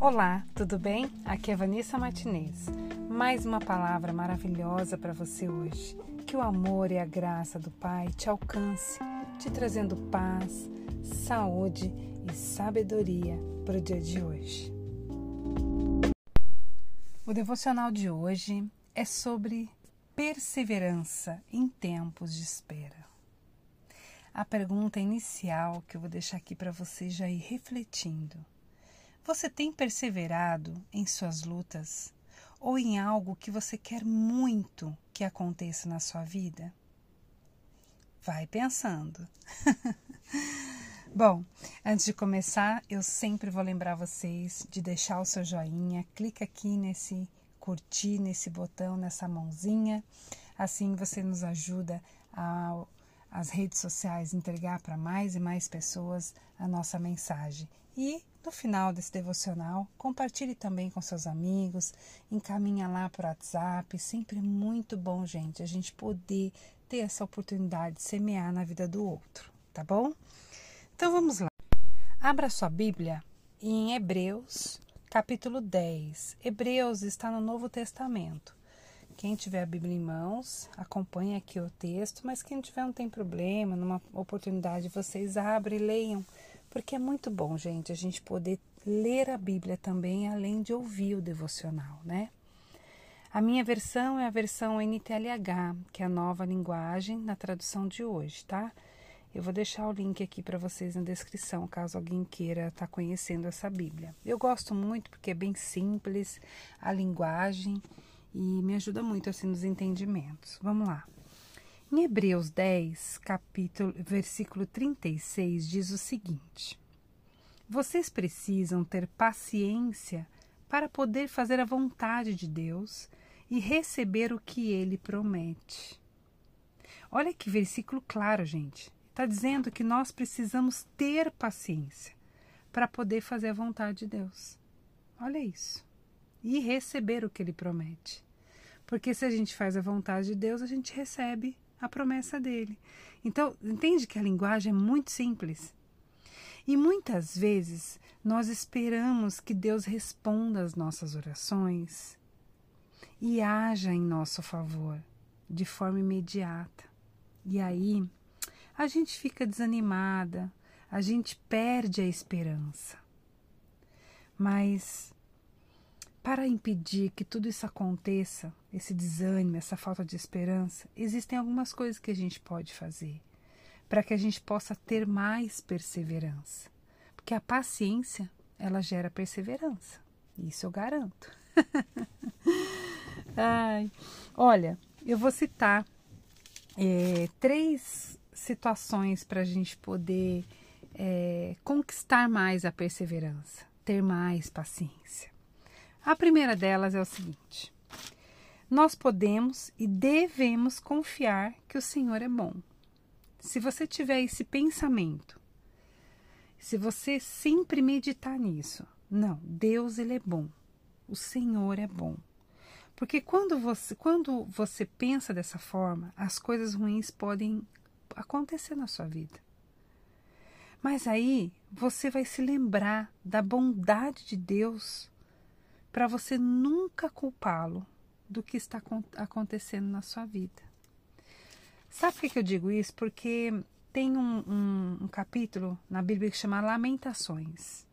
Olá, tudo bem? Aqui é Vanessa Martinez. Mais uma palavra maravilhosa para você hoje. Que o amor e a graça do Pai te alcance, te trazendo paz, saúde e sabedoria para o dia de hoje. O devocional de hoje é sobre perseverança em tempos de espera. A pergunta inicial que eu vou deixar aqui para você já ir refletindo você tem perseverado em suas lutas ou em algo que você quer muito que aconteça na sua vida? Vai pensando. Bom, antes de começar, eu sempre vou lembrar vocês de deixar o seu joinha, clica aqui nesse curtir, nesse botão, nessa mãozinha. Assim você nos ajuda a as redes sociais entregar para mais e mais pessoas a nossa mensagem. E no final desse devocional, compartilhe também com seus amigos, encaminha lá o WhatsApp. Sempre muito bom, gente, a gente poder ter essa oportunidade de semear na vida do outro, tá bom? Então vamos lá. Abra sua Bíblia em Hebreus, capítulo 10. Hebreus está no Novo Testamento. Quem tiver a Bíblia em mãos, acompanhe aqui o texto, mas quem tiver não tem problema, numa oportunidade vocês abrem e leiam, porque é muito bom, gente, a gente poder ler a Bíblia também, além de ouvir o devocional, né? A minha versão é a versão NTLH, que é a nova linguagem na tradução de hoje, tá? Eu vou deixar o link aqui para vocês na descrição, caso alguém queira estar tá conhecendo essa Bíblia. Eu gosto muito porque é bem simples a linguagem e me ajuda muito assim nos entendimentos. Vamos lá. Em Hebreus 10, capítulo, versículo 36 diz o seguinte: Vocês precisam ter paciência para poder fazer a vontade de Deus e receber o que ele promete. Olha que versículo claro, gente. Está dizendo que nós precisamos ter paciência para poder fazer a vontade de Deus. Olha isso e receber o que ele promete. Porque se a gente faz a vontade de Deus, a gente recebe a promessa dele. Então, entende que a linguagem é muito simples. E muitas vezes nós esperamos que Deus responda às nossas orações e haja em nosso favor de forma imediata. E aí a gente fica desanimada, a gente perde a esperança. Mas para impedir que tudo isso aconteça, esse desânimo, essa falta de esperança, existem algumas coisas que a gente pode fazer para que a gente possa ter mais perseverança. Porque a paciência, ela gera perseverança. Isso eu garanto. Ai, olha, eu vou citar é, três situações para a gente poder é, conquistar mais a perseverança, ter mais paciência. A primeira delas é o seguinte: nós podemos e devemos confiar que o Senhor é bom. Se você tiver esse pensamento, se você sempre meditar nisso, não, Deus ele é bom, o Senhor é bom. Porque quando você, quando você pensa dessa forma, as coisas ruins podem acontecer na sua vida. Mas aí você vai se lembrar da bondade de Deus para você nunca culpá-lo do que está acontecendo na sua vida. Sabe por que eu digo isso? Porque tem um, um, um capítulo na Bíblia que chama Lamentações.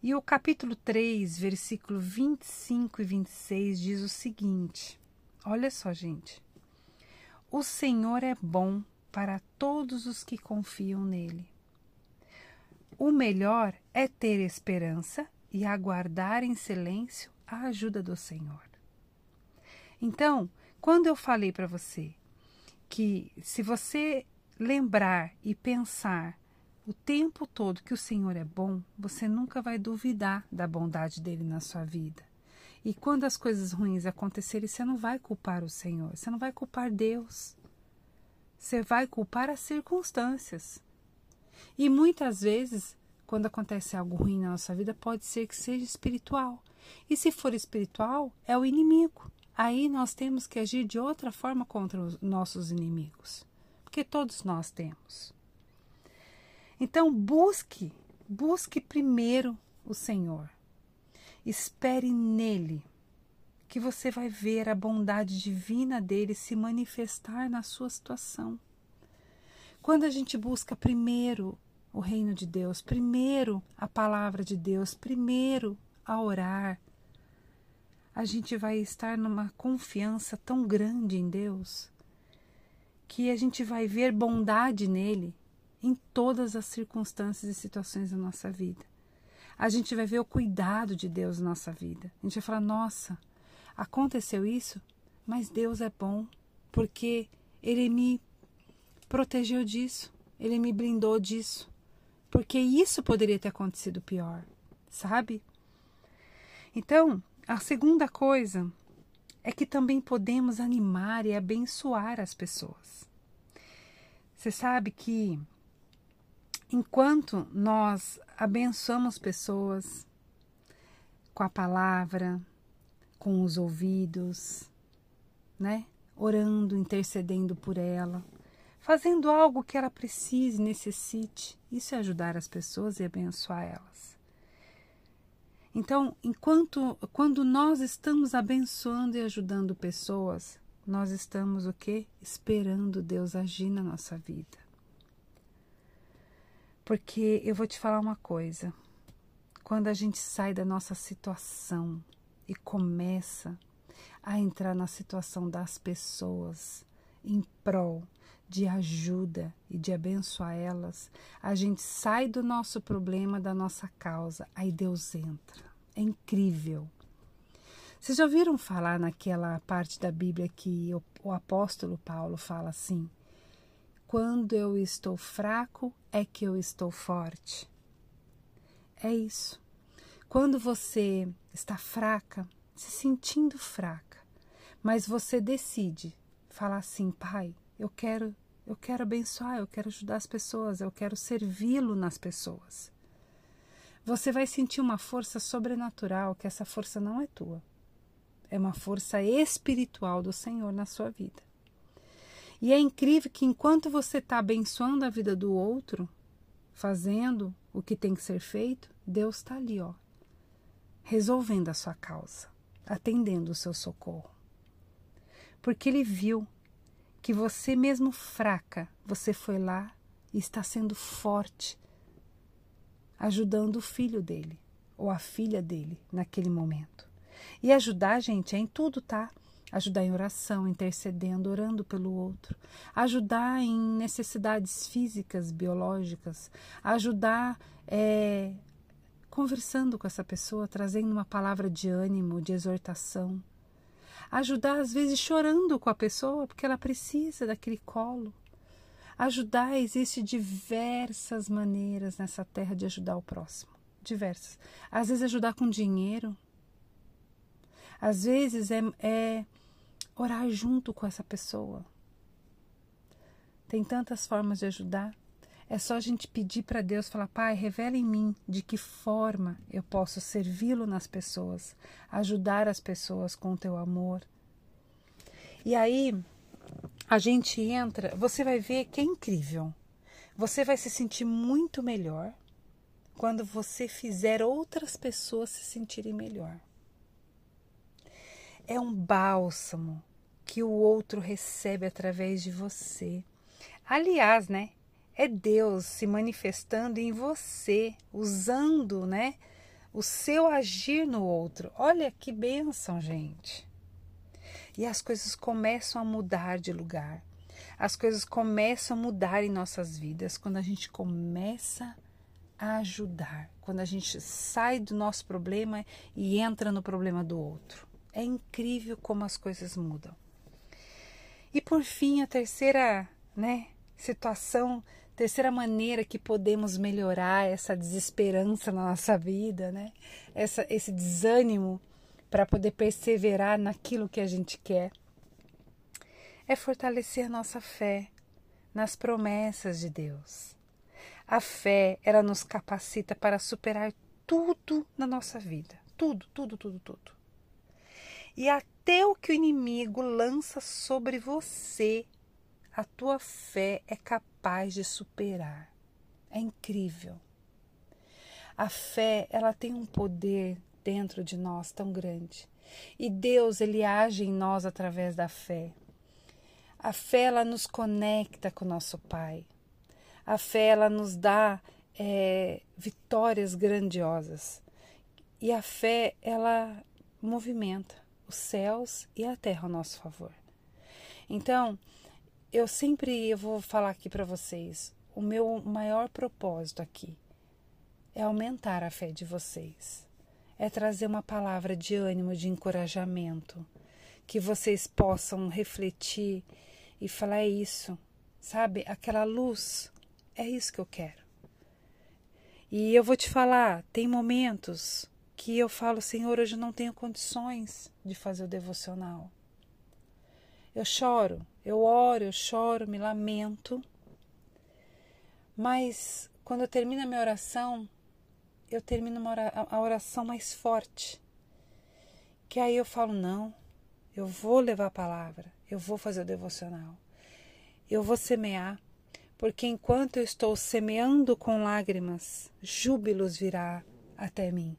E o capítulo 3, versículo 25 e 26 diz o seguinte: Olha só, gente. O Senhor é bom para todos os que confiam nele. O melhor é ter esperança e aguardar em silêncio a ajuda do Senhor. Então, quando eu falei para você que se você lembrar e pensar o tempo todo que o Senhor é bom, você nunca vai duvidar da bondade dele na sua vida. E quando as coisas ruins acontecerem, você não vai culpar o Senhor, você não vai culpar Deus. Você vai culpar as circunstâncias. E muitas vezes quando acontece algo ruim na nossa vida, pode ser que seja espiritual. E se for espiritual, é o inimigo. Aí nós temos que agir de outra forma contra os nossos inimigos, porque todos nós temos. Então busque, busque primeiro o Senhor. Espere nele, que você vai ver a bondade divina dele se manifestar na sua situação. Quando a gente busca primeiro o reino de Deus, primeiro a palavra de Deus, primeiro a orar, a gente vai estar numa confiança tão grande em Deus que a gente vai ver bondade nele em todas as circunstâncias e situações da nossa vida. A gente vai ver o cuidado de Deus na nossa vida. A gente vai falar: nossa, aconteceu isso, mas Deus é bom, porque Ele me protegeu disso, Ele me blindou disso, porque isso poderia ter acontecido pior, sabe? Então, a segunda coisa é que também podemos animar e abençoar as pessoas. Você sabe que enquanto nós abençoamos pessoas com a palavra, com os ouvidos, né? Orando, intercedendo por ela, fazendo algo que ela precise, necessite. Isso é ajudar as pessoas e abençoar elas. Então, enquanto quando nós estamos abençoando e ajudando pessoas, nós estamos o quê? Esperando Deus agir na nossa vida. Porque eu vou te falar uma coisa. Quando a gente sai da nossa situação e começa a entrar na situação das pessoas em prol de ajuda e de abençoar elas, a gente sai do nosso problema, da nossa causa, aí Deus entra. É incrível. Vocês já ouviram falar naquela parte da Bíblia que o, o apóstolo Paulo fala assim: quando eu estou fraco é que eu estou forte. É isso. Quando você está fraca, se sentindo fraca, mas você decide falar assim, pai, eu quero, eu quero abençoar, eu quero ajudar as pessoas, eu quero servi-lo nas pessoas. Você vai sentir uma força sobrenatural, que essa força não é tua. É uma força espiritual do Senhor na sua vida. E é incrível que enquanto você está abençoando a vida do outro, fazendo o que tem que ser feito, Deus está ali, ó, resolvendo a sua causa, atendendo o seu socorro. Porque Ele viu que você, mesmo fraca, você foi lá e está sendo forte, ajudando o filho dele ou a filha dele naquele momento. E ajudar, gente, é em tudo, tá? Ajudar em oração, intercedendo, orando pelo outro. Ajudar em necessidades físicas, biológicas. Ajudar é, conversando com essa pessoa, trazendo uma palavra de ânimo, de exortação Ajudar, às vezes, chorando com a pessoa, porque ela precisa daquele colo. Ajudar, existe diversas maneiras nessa terra de ajudar o próximo. Diversas. Às vezes, ajudar com dinheiro. Às vezes, é, é orar junto com essa pessoa. Tem tantas formas de ajudar. É só a gente pedir para Deus, falar, Pai, revela em mim de que forma eu posso servi-lo nas pessoas, ajudar as pessoas com o teu amor. E aí a gente entra, você vai ver que é incrível. Você vai se sentir muito melhor quando você fizer outras pessoas se sentirem melhor. É um bálsamo que o outro recebe através de você. Aliás, né? É Deus se manifestando em você, usando, né, o seu agir no outro. Olha que bênção, gente. E as coisas começam a mudar de lugar. As coisas começam a mudar em nossas vidas quando a gente começa a ajudar, quando a gente sai do nosso problema e entra no problema do outro. É incrível como as coisas mudam. E por fim, a terceira, né, situação Terceira maneira que podemos melhorar essa desesperança na nossa vida, né? Essa, esse desânimo para poder perseverar naquilo que a gente quer, é fortalecer nossa fé nas promessas de Deus. A fé, ela nos capacita para superar tudo na nossa vida. Tudo, tudo, tudo, tudo. E até o que o inimigo lança sobre você a tua fé é capaz de superar. É incrível. A fé, ela tem um poder dentro de nós tão grande. E Deus, ele age em nós através da fé. A fé ela nos conecta com nosso Pai. A fé ela nos dá é, vitórias grandiosas. E a fé ela movimenta os céus e a terra ao nosso favor. Então, eu sempre eu vou falar aqui para vocês, o meu maior propósito aqui é aumentar a fé de vocês. É trazer uma palavra de ânimo, de encorajamento, que vocês possam refletir e falar é isso, sabe? Aquela luz, é isso que eu quero. E eu vou te falar, tem momentos que eu falo, Senhor, hoje não tenho condições de fazer o devocional. Eu choro, eu oro, eu choro, me lamento. Mas quando eu termino a minha oração, eu termino a oração mais forte. Que aí eu falo, não, eu vou levar a palavra, eu vou fazer o devocional, eu vou semear, porque enquanto eu estou semeando com lágrimas, júbilos virá até mim.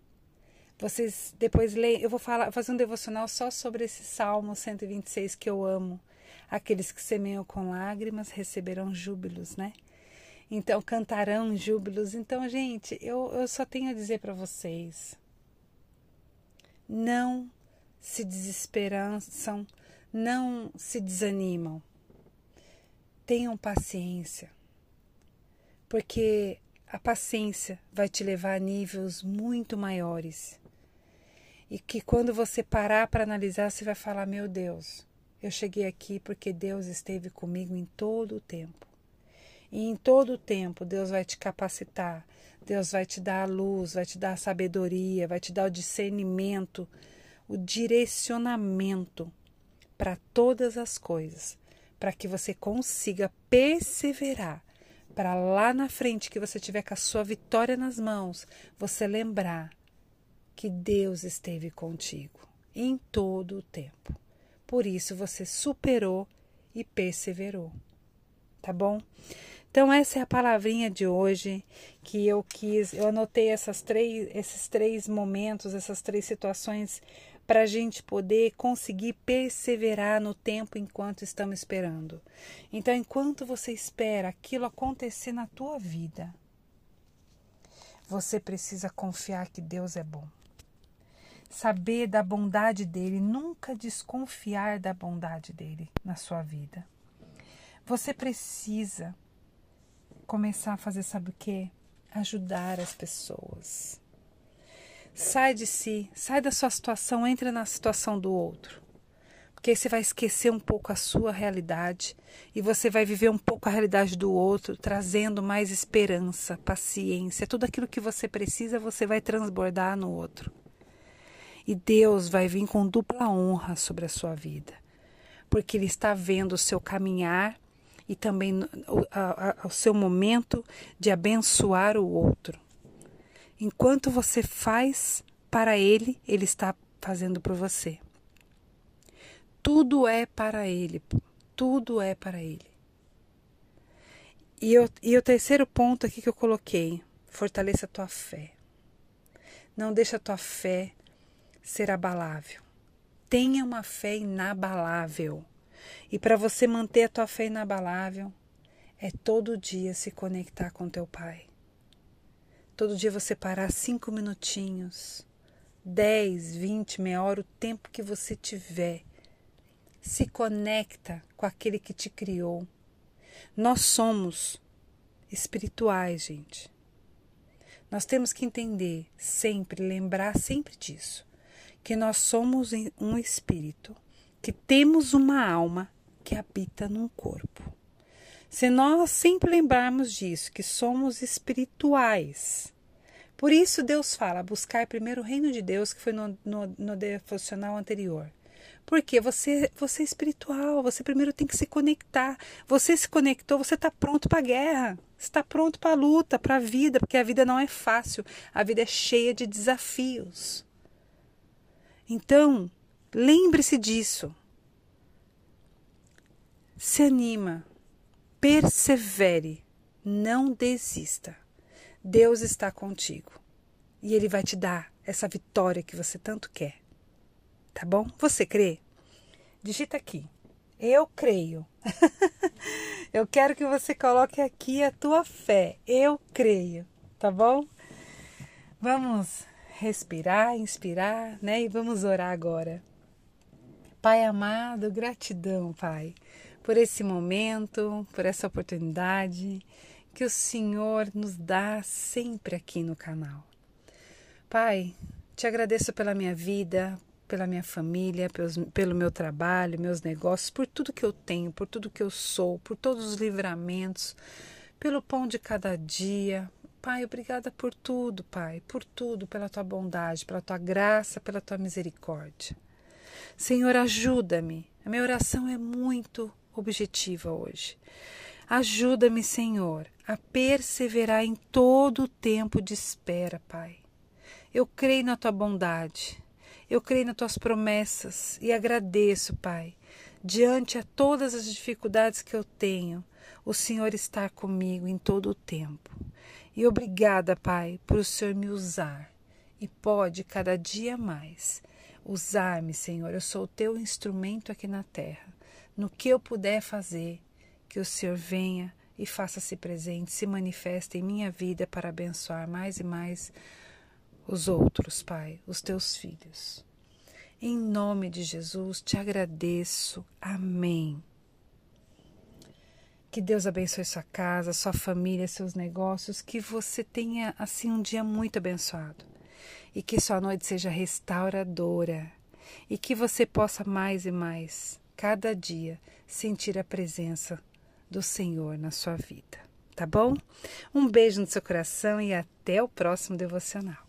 Vocês depois leem, eu vou falar, fazer um devocional só sobre esse Salmo 126 que eu amo. Aqueles que semeiam com lágrimas receberão júbilos, né? Então cantarão júbilos. Então, gente, eu, eu só tenho a dizer para vocês: não se desesperançam, não se desanimam. Tenham paciência, porque a paciência vai te levar a níveis muito maiores. E que quando você parar para analisar, você vai falar: Meu Deus, eu cheguei aqui porque Deus esteve comigo em todo o tempo. E em todo o tempo, Deus vai te capacitar, Deus vai te dar a luz, vai te dar a sabedoria, vai te dar o discernimento, o direcionamento para todas as coisas, para que você consiga perseverar, para lá na frente que você tiver com a sua vitória nas mãos, você lembrar que Deus esteve contigo em todo o tempo. Por isso você superou e perseverou. Tá bom? Então essa é a palavrinha de hoje que eu quis, eu anotei essas três, esses três momentos, essas três situações para a gente poder conseguir perseverar no tempo enquanto estamos esperando. Então, enquanto você espera aquilo acontecer na tua vida, você precisa confiar que Deus é bom saber da bondade dele, nunca desconfiar da bondade dele na sua vida. Você precisa começar a fazer, sabe o que? Ajudar as pessoas. Sai de si, sai da sua situação, entra na situação do outro. Porque aí você vai esquecer um pouco a sua realidade e você vai viver um pouco a realidade do outro, trazendo mais esperança, paciência, tudo aquilo que você precisa, você vai transbordar no outro. E Deus vai vir com dupla honra sobre a sua vida, porque Ele está vendo o seu caminhar e também o, a, o seu momento de abençoar o outro. Enquanto você faz para Ele, Ele está fazendo por você. Tudo é para Ele, tudo é para Ele. E, eu, e o terceiro ponto aqui que eu coloquei, fortaleça a tua fé. Não deixa a tua fé ser abalável. Tenha uma fé inabalável. E para você manter a tua fé inabalável, é todo dia se conectar com teu Pai. Todo dia você parar cinco minutinhos, dez, vinte, meia hora, o tempo que você tiver. Se conecta com aquele que te criou. Nós somos espirituais, gente. Nós temos que entender sempre, lembrar sempre disso que nós somos um espírito, que temos uma alma que habita num corpo. Se nós sempre lembrarmos disso, que somos espirituais, por isso Deus fala, buscar primeiro o reino de Deus, que foi no, no, no devocional anterior. Porque você, você é espiritual, você primeiro tem que se conectar. Você se conectou, você está pronto para a guerra, está pronto para a luta, para a vida, porque a vida não é fácil, a vida é cheia de desafios. Então, lembre-se disso. Se anima, persevere, não desista. Deus está contigo e Ele vai te dar essa vitória que você tanto quer. Tá bom? Você crê? Digita aqui. Eu creio. Eu quero que você coloque aqui a tua fé. Eu creio, tá bom? Vamos respirar, inspirar, né? E vamos orar agora. Pai amado, gratidão, Pai, por esse momento, por essa oportunidade que o Senhor nos dá sempre aqui no canal. Pai, te agradeço pela minha vida, pela minha família, pelos, pelo meu trabalho, meus negócios, por tudo que eu tenho, por tudo que eu sou, por todos os livramentos, pelo pão de cada dia. Pai, obrigada por tudo, Pai, por tudo, pela tua bondade, pela tua graça, pela tua misericórdia. Senhor, ajuda-me. A minha oração é muito objetiva hoje. Ajuda-me, Senhor, a perseverar em todo o tempo de espera, Pai. Eu creio na tua bondade. Eu creio nas tuas promessas e agradeço, Pai, diante a todas as dificuldades que eu tenho, o Senhor está comigo em todo o tempo. E obrigada, Pai, por o Senhor me usar e pode cada dia mais usar-me, Senhor. Eu sou o teu instrumento aqui na terra. No que eu puder fazer, que o Senhor venha e faça-se presente, se manifeste em minha vida para abençoar mais e mais os outros, Pai, os teus filhos. Em nome de Jesus, te agradeço. Amém. Que Deus abençoe sua casa, sua família, seus negócios, que você tenha assim um dia muito abençoado e que sua noite seja restauradora e que você possa mais e mais, cada dia, sentir a presença do Senhor na sua vida. Tá bom? Um beijo no seu coração e até o próximo devocional.